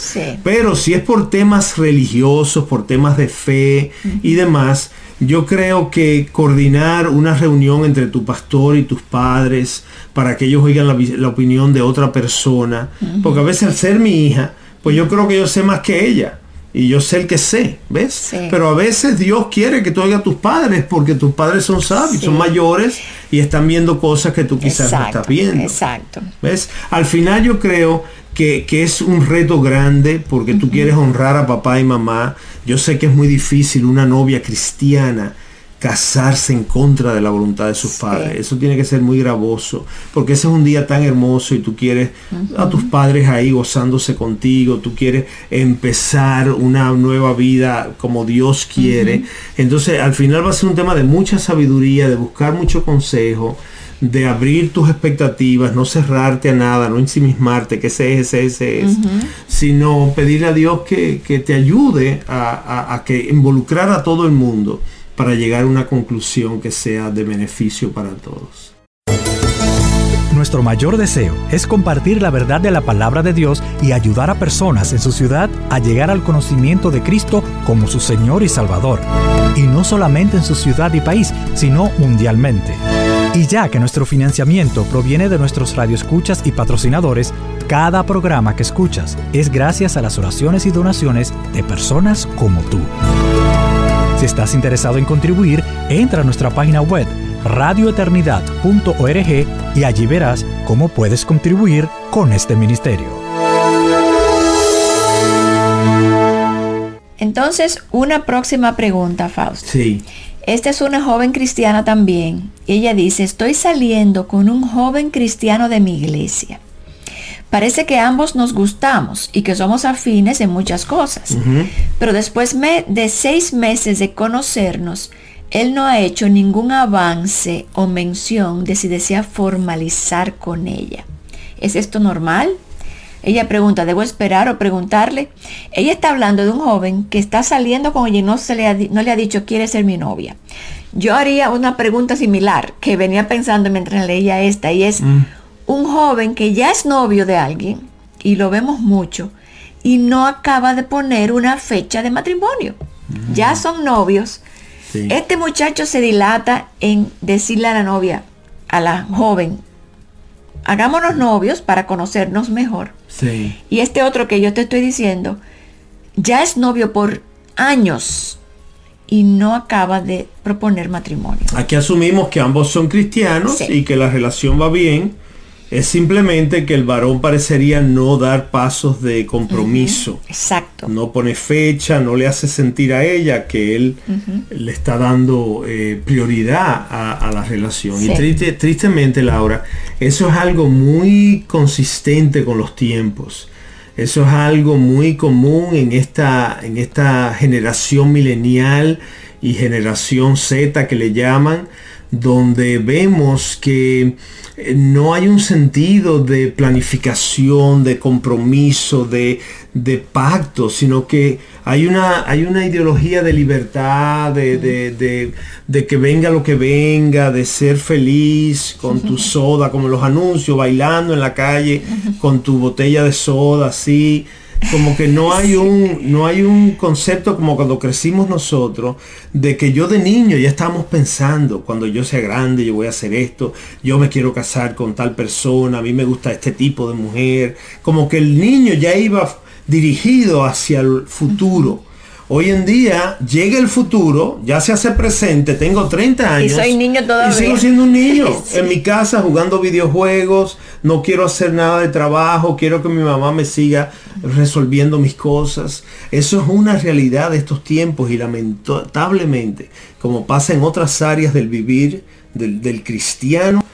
Pero si es por temas religiosos, por temas de fe y demás, yo creo que coordinar una reunión entre tu pastor y tus padres para que ellos oigan la, opinión de otra persona, porque a veces al ser mi hija, pues yo creo que yo sé más que ella. Y yo sé el que sé, ¿ves? Pero a veces Dios quiere que tú oigas a tus padres porque tus padres son sabios, son mayores y están viendo cosas que tú quizás no estás viendo. Exacto. ¿Ves? Al final yo creo que, es un reto grande porque tú quieres honrar a papá y mamá. Yo sé que es muy difícil una novia cristiana casarse en contra de la voluntad de sus padres. Eso tiene que ser muy gravoso, porque ese es un día tan hermoso y tú quieres a tus padres ahí gozándose contigo, tú quieres empezar una nueva vida como Dios quiere. Entonces, al final va a ser un tema de mucha sabiduría, de buscar mucho consejo, de abrir tus expectativas, no cerrarte a nada, no ensimismarte, que ese es, ese ese es, sino pedirle a Dios que, te ayude a, que involucrar a todo el mundo para llegar a una conclusión que sea de beneficio para todos. Nuestro mayor deseo es compartir la verdad de la palabra de Dios y ayudar a personas en su ciudad a llegar al conocimiento de Cristo como su Señor y Salvador. Y no solamente en su ciudad y país, sino mundialmente. Y ya que nuestro financiamiento proviene de nuestros radioescuchas y patrocinadores, cada programa que escuchas es gracias a las oraciones y donaciones de personas como tú. Si estás interesado en contribuir, entra a nuestra página web radioeternidad.org y allí verás cómo puedes contribuir con este ministerio. Entonces, una próxima pregunta, Fausto. Sí. Esta es una joven cristiana también. Ella dice, estoy saliendo con un joven cristiano de mi iglesia. Parece que ambos nos gustamos y que somos afines en muchas cosas. Pero después de seis meses de conocernos, él no ha hecho ningún avance o mención de si desea formalizar con ella. ¿Es esto normal? Ella pregunta, ¿debo esperar o preguntarle? Ella está hablando de un joven que está saliendo con ella y no, se le, ha, no le ha dicho, quiere ser mi novia. Yo haría una pregunta similar que venía pensando mientras leía esta y es, mm un joven que ya es novio de alguien, y lo vemos mucho, y no acaba de poner una fecha de matrimonio. Ya son novios. Este muchacho se dilata en decirle a la novia, a la joven, hagámonos novios para conocernos mejor. Y este otro que yo te estoy diciendo, ya es novio por años y no acaba de proponer matrimonio. Aquí asumimos que ambos son cristianos y que la relación va bien es simplemente que el varón parecería no dar pasos de compromiso. Exacto. No pone fecha, no le hace sentir a ella que él le está dando eh, prioridad a, la relación. Y tristemente, Laura, eso es algo muy consistente con los tiempos. Eso es algo muy común en esta, en esta generación milenial y generación Z que le llaman, donde vemos que eh, no hay un sentido de planificación, de compromiso, de, pacto, sino que hay una, hay una ideología de libertad, de, que venga lo que venga, de ser feliz con tu soda, como los anuncios, bailando en la calle con tu botella de soda, así como que no hay un no hay un concepto como cuando crecimos nosotros de que yo de niño ya estábamos pensando cuando yo sea grande yo voy a hacer esto yo me quiero casar con tal persona a mí me gusta este tipo de mujer. Como que el niño ya iba dirigido hacia el futuro Hoy en día llega el futuro, ya se hace presente, tengo 30 años. Y soy niño todavía. Y sigo siendo un niño. En mi casa jugando videojuegos, no quiero hacer nada de trabajo, quiero que mi mamá me siga resolviendo mis cosas. Eso es una realidad de estos tiempos y lamentablemente, como pasa en otras áreas del vivir del, del cristiano,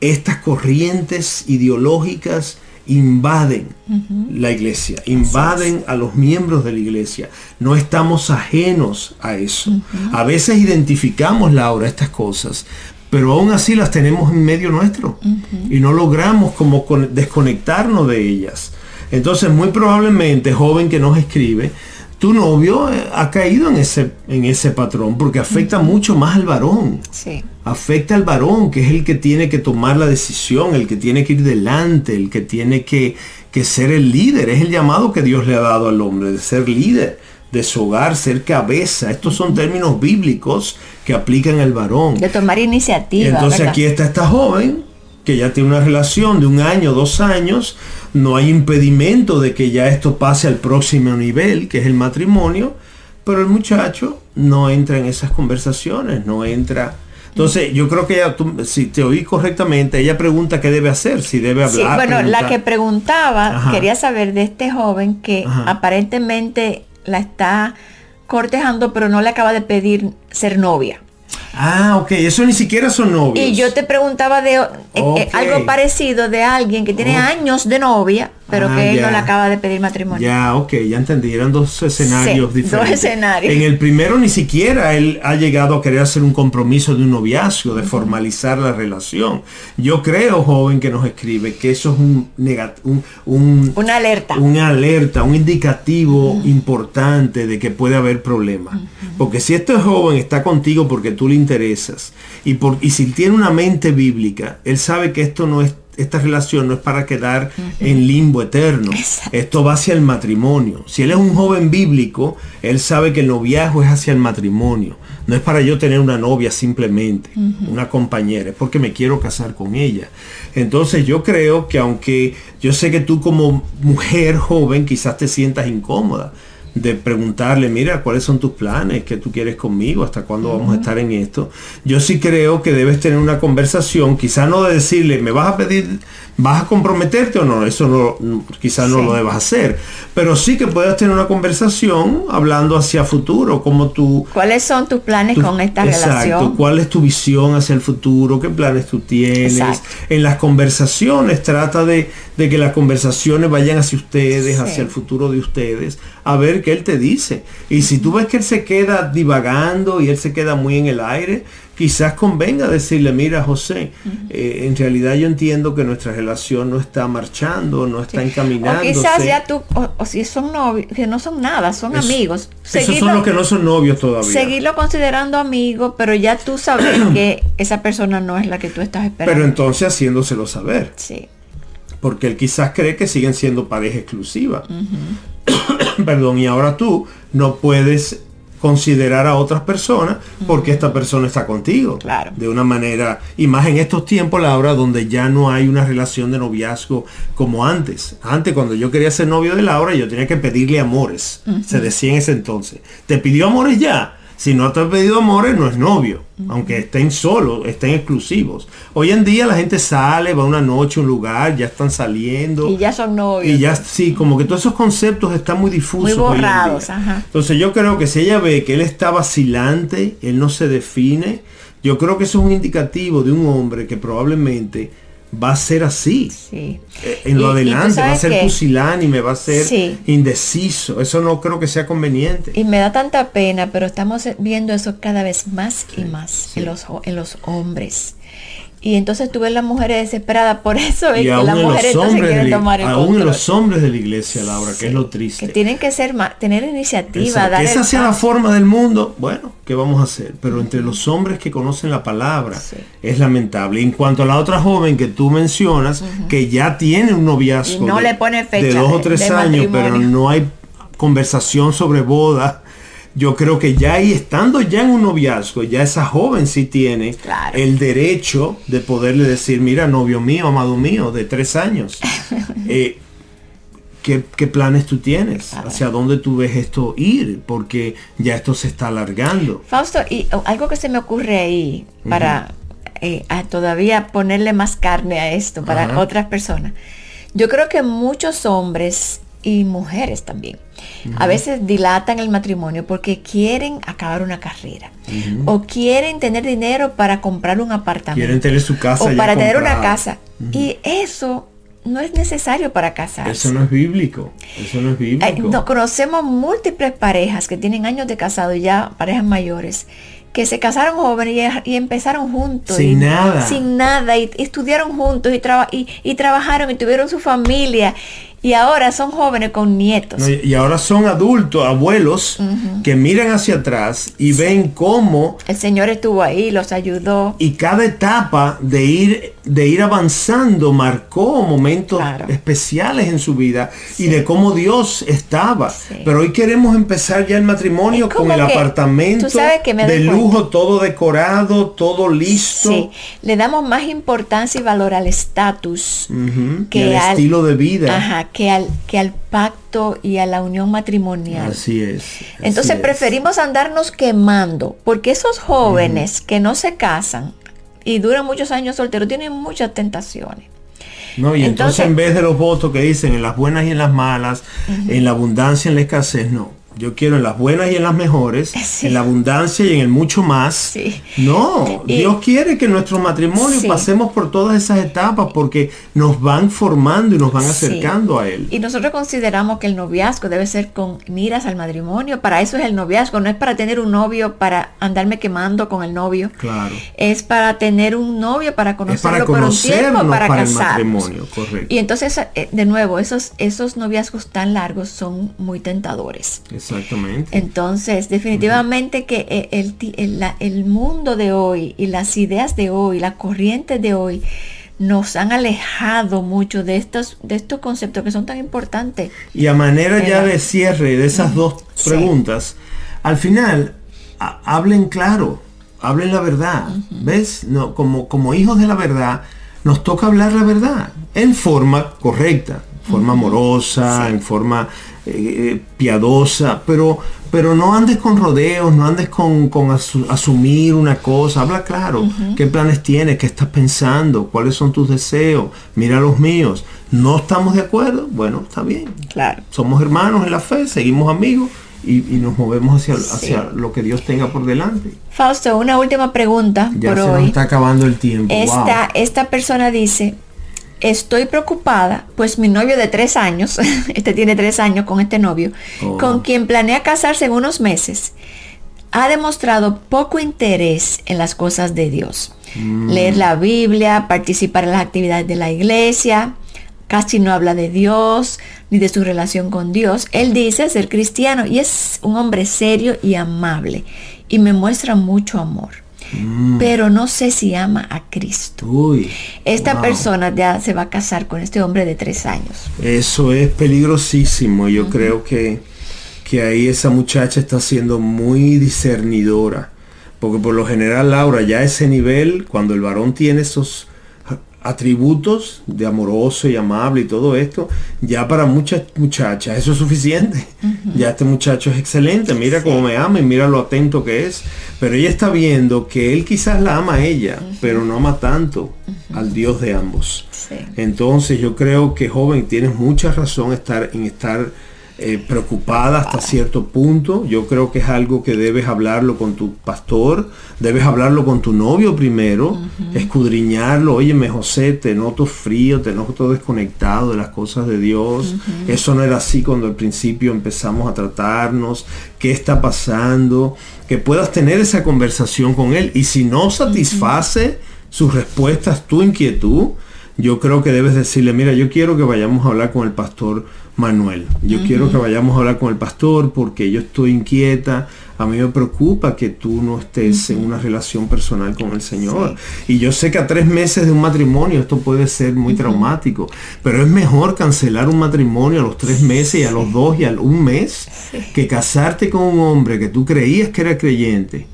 estas corrientes ideológicas invaden la iglesia, invaden a los miembros de la iglesia. No estamos ajenos a eso. A veces identificamos, Laura, estas cosas, pero aún así las tenemos en medio nuestro y no logramos como desconectarnos de ellas. Entonces, muy probablemente, joven que nos escribe, tu novio eh, ha caído en ese, en ese patrón porque afecta mucho más al varón. Afecta al varón, que es el que tiene que tomar la decisión, el que tiene que ir delante, el que tiene que, que ser el líder. Es el llamado que Dios le ha dado al hombre, de ser líder de su hogar, ser cabeza. Estos son términos bíblicos que aplican al varón. De tomar iniciativa. Entonces aquí está esta joven que ya tiene una relación de un año, dos años, no hay impedimento de que ya esto pase al próximo nivel, que es el matrimonio, pero el muchacho no entra en esas conversaciones, no entra. Entonces, yo creo que ella, si te oí correctamente, ella pregunta qué debe hacer, si debe hablar. Sí, bueno, la que preguntaba, quería saber de este joven que aparentemente la está cortejando, pero no le acaba de pedir ser novia. Ah, ok, eso ni siquiera son novios. Y yo te preguntaba de eh, eh, algo parecido de alguien que tiene años de novia pero Ah, que él no le acaba de pedir matrimonio. Ya, ok, ya entendí. Eran dos escenarios Sí, diferentes. dos escenarios. En el primero ni siquiera él ha llegado a querer hacer un compromiso de un noviazgo, de formalizar la relación. Yo creo, joven que nos escribe, que eso es un un, un, Una alerta. una alerta, un indicativo importante de que puede haber problemas. Porque si este joven está contigo porque tú le interesas y, por, y si tiene una mente bíblica, él sabe que esto no es esta relación no es para quedar en limbo eterno. Esto va hacia el matrimonio. Si él es un joven bíblico, él sabe que el noviazgo es hacia el matrimonio. No es para yo tener una novia simplemente, una compañera, es porque me quiero casar con ella. Entonces yo creo que aunque yo sé que tú como mujer joven quizás te sientas incómoda de preguntarle, mira, ¿cuáles son tus planes? ¿Qué tú quieres conmigo? ¿Hasta cuándo vamos a estar en esto? Yo sí creo que debes tener una conversación, quizás no de decirle, ¿me vas a pedir, vas a comprometerte o no? Eso no, quizás no Sí. lo debas hacer. Pero sí que puedas tener una conversación hablando hacia futuro, como tú ¿Cuáles son tus planes tu- con esta exacto, relación? ¿Cuál es tu visión hacia el futuro? ¿Qué planes tú tienes? Exacto. En las conversaciones trata de, de que las conversaciones vayan hacia ustedes, Sí. hacia el futuro de ustedes, a ver qué él te dice. Y si tú ves que él se queda divagando y él se queda muy en el aire, quizás convenga decirle, mira José, eh, en realidad yo entiendo que nuestra relación no está marchando, no está O encaminando. quizás ya tú, o, o si son novios, que no son nada, son amigos. Esos Seguirlo- son los que no son novios todavía. Seguirlo considerando amigo, pero ya tú sabes que esa persona no es la que tú estás esperando. Pero entonces haciéndoselo saber. sí. porque él quizás cree que siguen siendo pareja exclusiva. Perdón, y ahora tú no puedes considerar a otras personas porque esta persona está contigo. Claro. De una manera, y más en estos tiempos, Laura, donde ya no hay una relación de noviazgo como antes. Antes, cuando yo quería ser novio de Laura, yo tenía que pedirle amores. Se decía en ese entonces. ¿Te pidió amores ya? Si no te ha pedido amores, no es novio. Aunque estén solos, estén exclusivos. Hoy en día la gente sale, va una noche a un lugar, ya están saliendo. Y ya son novios. Y ya sí, como que todos esos conceptos están muy difusos. Muy hoy en día. borrados, ajá. Entonces yo creo que si ella ve que él está vacilante, él no se define, yo creo que eso es un indicativo de un hombre que probablemente va a ser así. Sí. Eh, En lo Y- y tú adelante, va a ser que- pusilánime, va a ser Sí. indeciso. Eso no creo que sea conveniente. Y me da tanta pena, pero estamos viendo eso cada vez más y más en, los, en los hombres. Y entonces tú ves las mujeres desesperadas por eso y, Y que las mujeres hombres de quieren tomar el aún en control. los hombres de la iglesia, Laura, que es lo triste. Que tienen que ser más, tener iniciativa, Exacto. dar Que el esa sea la forma del mundo, bueno, ¿qué vamos a hacer? Pero entre los hombres que conocen la palabra Sí. es lamentable. Y en cuanto a la otra joven que tú mencionas, que ya tiene un noviazgo Y no de, le pone fecha de dos o de- tres de años, pero no hay conversación sobre boda. Yo creo que ya ahí, estando ya en un noviazgo, ya esa joven sí tiene Claro. el derecho de poderle decir, mira, novio mío, amado mío, de tres años. eh, ¿Qué, qué planes tú tienes? ¿Hacia dónde tú ves esto ir? Porque ya esto se está alargando. Fausto, y algo que se me ocurre ahí para eh, a todavía ponerle más carne a esto para otras personas. Yo creo que muchos hombres y mujeres también a veces dilatan el matrimonio porque quieren acabar una carrera o quieren tener dinero para comprar un apartamento Quieren tener su casa o para tener una casa y eso no es necesario para casarse. Eso no es bíblico. Eso no es bíblico. Ay, no, conocemos múltiples parejas que tienen años de casado, ya parejas mayores, que se casaron jóvenes y, y empezaron juntos. Sin y- nada. Sin nada. Y, y estudiaron juntos y, traba- y, y trabajaron y tuvieron su familia. Y ahora son jóvenes con nietos. No, y- y ahora son adultos, abuelos, que miran hacia atrás y ven cómo El Señor estuvo ahí, los ayudó. y cada etapa de ir de ir avanzando marcó momentos Claro. especiales en su vida y de cómo Dios estaba. Sí. Pero hoy queremos empezar ya el matrimonio con el apartamento de lujo, todo decorado, todo listo. Sí, le damos más importancia y valor al estatus que al estilo de vida. Ajá, que al, que al pacto y a la unión matrimonial. Así es. así Entonces es. preferimos andarnos quemando, porque esos jóvenes que no se casan y duran muchos años solteros tienen muchas tentaciones. No, y entonces, Entonces- en vez de los votos que dicen en las buenas y en las malas, en la abundancia y en la escasez, no. Yo quiero en las buenas y en las mejores, Sí. en la abundancia y en el mucho más. Sí. No, Y- Dios quiere que nuestro matrimonio Sí. pasemos por todas esas etapas porque nos van formando y nos van acercando a Él. Y nosotros consideramos que el noviazgo debe ser con miras al matrimonio. Para eso es el noviazgo. No es para tener un novio para andarme quemando con el novio. Claro. Es para tener un novio, para Es conocerlo para por un tiempo, para, para, el matrimonio, correcto. Y entonces, eh, de nuevo, esos, esos noviazgos tan largos son muy tentadores. Exactamente. Entonces, definitivamente que eh, el, el- la- el mundo de hoy y las ideas de hoy, las corrientes de hoy, nos han alejado mucho de estos, de estos conceptos que son tan importantes. Y a manera ya de cierre de esas dos Sí. preguntas, al final, ha- hablen claro, hablen la verdad. ¿Ves? No, como, como hijos de la verdad, nos toca hablar la verdad en forma correcta, forma amorosa, en forma eh, piadosa, pero, pero no andes con rodeos, no andes con, con asu- asumir una cosa, habla claro, qué planes tienes, qué estás pensando, cuáles son tus deseos, mira los míos. No estamos de acuerdo, bueno, está bien, Claro. somos hermanos en la fe, seguimos amigos y, y nos movemos hacia, hacia lo que Dios tenga por delante. Fausto, una última pregunta Ya por se nos está acabando el tiempo. Esta, wow. esta persona dice, estoy preocupada, pues mi novio de tres años, este tiene tres años con este novio, Oh. con quien planea casarse en unos meses, ha demostrado poco interés en las cosas de Dios. Mm. Leer la Biblia, participar en las actividades de la iglesia, casi no habla de Dios ni de su relación con Dios. Él dice ser cristiano y es un hombre serio y amable y me muestra mucho amor. Pero no sé si ama a Cristo. Uy, Esta wow. persona ya se va a casar con este hombre de tres años. Eso es peligrosísimo. Yo creo que, que ahí esa muchacha está siendo muy discernidora. Porque por lo general, Laura, ya a ese nivel, cuando el varón tiene esos atributos de amoroso y amable y todo esto, ya para muchas muchachas eso es suficiente. Ya este muchacho es excelente, mira cómo me ama y mira lo atento que es. Pero ella está viendo que él quizás la ama a ella, pero no ama tanto al Dios de ambos. Sí. Entonces yo creo que joven tienes mucha razón estar en estar eh, preocupada hasta cierto punto. Yo creo que es algo que debes hablarlo con tu pastor, debes hablarlo con tu novio primero, escudriñarlo. Óyeme José, te noto frío, te noto desconectado de las cosas de Dios. Eso no era así cuando al principio empezamos a tratarnos. ¿Qué está pasando? Que puedas tener esa conversación con él. Y si no satisface sus respuestas, tu inquietud, yo creo que debes decirle, mira, yo quiero que vayamos a hablar con el pastor Manuel. Yo quiero que vayamos a hablar con el pastor porque yo estoy inquieta. A mí me preocupa que tú no estés en una relación personal con el Señor. Y yo sé que a tres meses de un matrimonio esto puede ser muy traumático. Pero es mejor cancelar un matrimonio a los tres meses y a los dos y a un mes que casarte con un hombre que tú creías que era creyente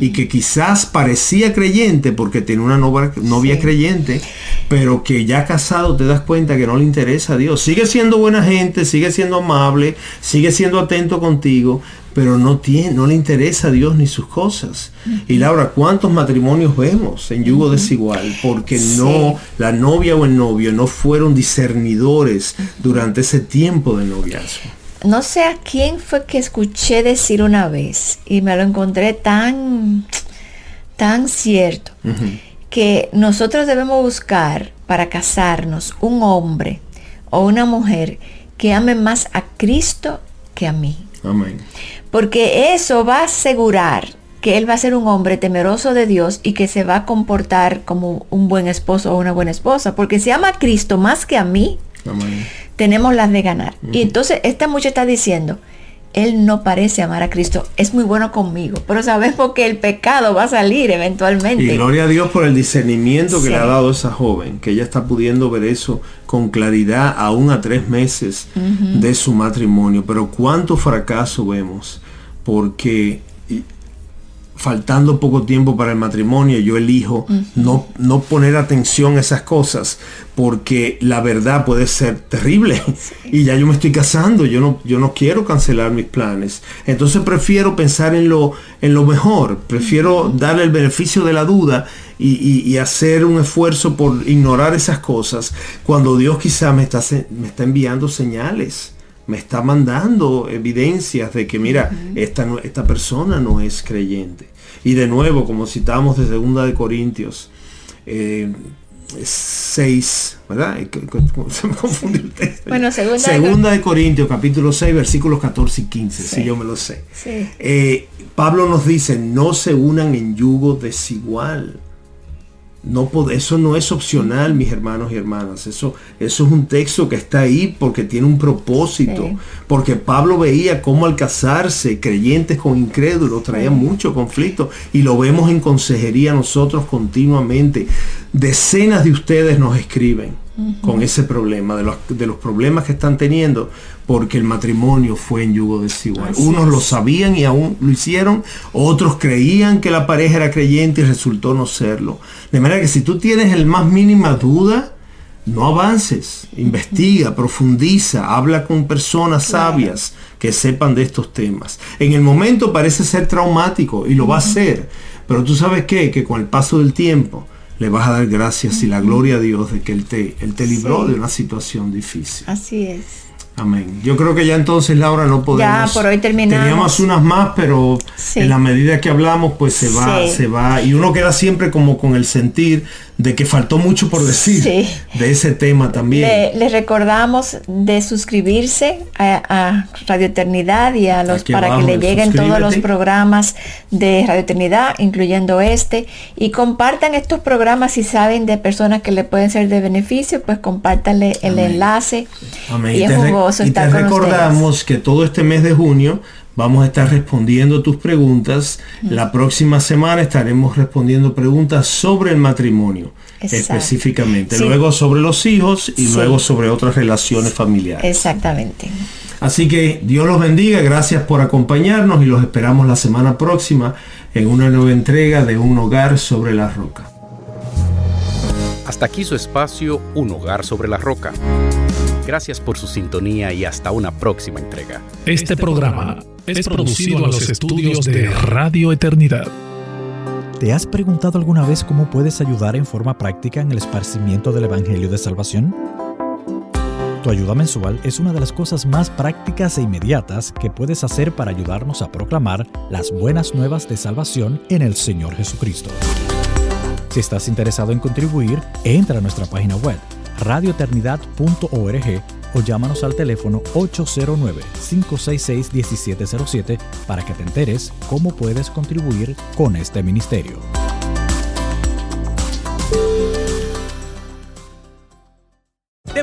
y que quizás parecía creyente porque tiene una novia, novia Sí. creyente, pero que ya casado te das cuenta que no le interesa a Dios. Sigue siendo buena gente, sigue siendo amable, sigue siendo atento contigo, pero no tiene, no le interesa a Dios ni sus cosas. Y Laura, ¿cuántos matrimonios vemos en yugo desigual? Porque no, la novia o el novio no fueron discernidores durante ese tiempo de noviazgo. No sé a quién fue que escuché decir una vez y me lo encontré tan, tan cierto, que nosotros debemos buscar para casarnos un hombre o una mujer que ame más a Cristo que a mí. Amén. Porque eso va a asegurar que él va a ser un hombre temeroso de Dios y que se va a comportar como un buen esposo o una buena esposa. Porque si ama a Cristo más que a mí, Amén. tenemos las de ganar. Y entonces esta muchacha está diciendo, él no parece amar a Cristo, es muy bueno conmigo, pero sabemos que el pecado va a salir eventualmente. Y gloria a Dios por el discernimiento que Sí. le ha dado esa joven, que ella está pudiendo ver eso con claridad aún a tres meses de su matrimonio. Pero cuánto fracaso vemos, porque faltando poco tiempo para el matrimonio, yo elijo no, no poner atención a esas cosas, porque la verdad puede ser terrible. Y ya yo me estoy casando, yo no, yo no quiero cancelar mis planes. Entonces prefiero pensar en lo, en lo mejor, prefiero darle el beneficio de la duda y, y- y hacer un esfuerzo por ignorar esas cosas, cuando Dios quizá me está, me está enviando señales me está mandando evidencias de que, mira, esta, esta persona no es creyente. Y de nuevo, como citamos de Segunda de Corintios, 6, ¿verdad? Se me confundió el texto. Bueno, segunda, segunda de, Corintios, capítulo 6, versículos 14 y 15, si yo me lo sé. Eh, Pablo nos dice, no se unan en yugo desigual. No eso no es opcional, mis hermanos y hermanas. Eso, eso es un texto que está ahí porque tiene un propósito. Porque Pablo veía cómo al casarse creyentes con incrédulos traía mucho conflicto. Y lo vemos en consejería nosotros continuamente. Decenas de ustedes nos escriben con ese problema, de los, de los problemas que están teniendo, porque el matrimonio fue en yugo desigual. Unos lo sabían y aún lo hicieron, otros creían que la pareja era creyente y resultó no serlo. De manera que si tú tienes el más mínima duda, no avances, investiga, profundiza, habla con personas sabias que sepan de estos temas. En el momento parece ser traumático y lo va a ser, pero tú sabes qué, que con el paso del tiempo, le vas a dar gracias y la gloria a Dios de que Él te, él te libró de una situación difícil. Así es. Amén. Yo creo que ya entonces, Laura, no podemos. Ya, por hoy terminamos. Teníamos unas más, pero en la medida que hablamos, pues se va, se va. Y uno queda siempre como con el sentir de que faltó mucho por decir de ese tema también. Les recordamos de suscribirse a, Radio Eternidad y a los para que le lleguen todos los programas de Radio Eternidad, incluyendo este, y compartan estos programas si saben de personas que le pueden ser de beneficio, pues compártanle el enlace. Amén. Y, es estar te recordamos que todo este mes de junio Vamos a estar respondiendo tus preguntas. La próxima semana estaremos respondiendo preguntas sobre el matrimonio específicamente. Luego sobre los hijos y luego sobre otras relaciones familiares. Exactamente. Así que Dios los bendiga. Gracias por acompañarnos y los esperamos la semana próxima en una nueva entrega de Un Hogar sobre la Roca. Hasta aquí su espacio Un Hogar sobre la Roca. Gracias por su sintonía y hasta una próxima entrega. Este programa es producido en los estudios de Radio Eternidad. ¿Te has preguntado alguna vez cómo puedes ayudar en forma práctica en el esparcimiento del Evangelio de Salvación? Tu ayuda mensual es una de las cosas más prácticas e inmediatas que puedes hacer para ayudarnos a proclamar las buenas nuevas de salvación en el Señor Jesucristo. Si estás interesado en contribuir, entra a nuestra página web radioeternidad.org o llámanos al teléfono 809-566-1707 para que te enteres cómo puedes contribuir con este ministerio.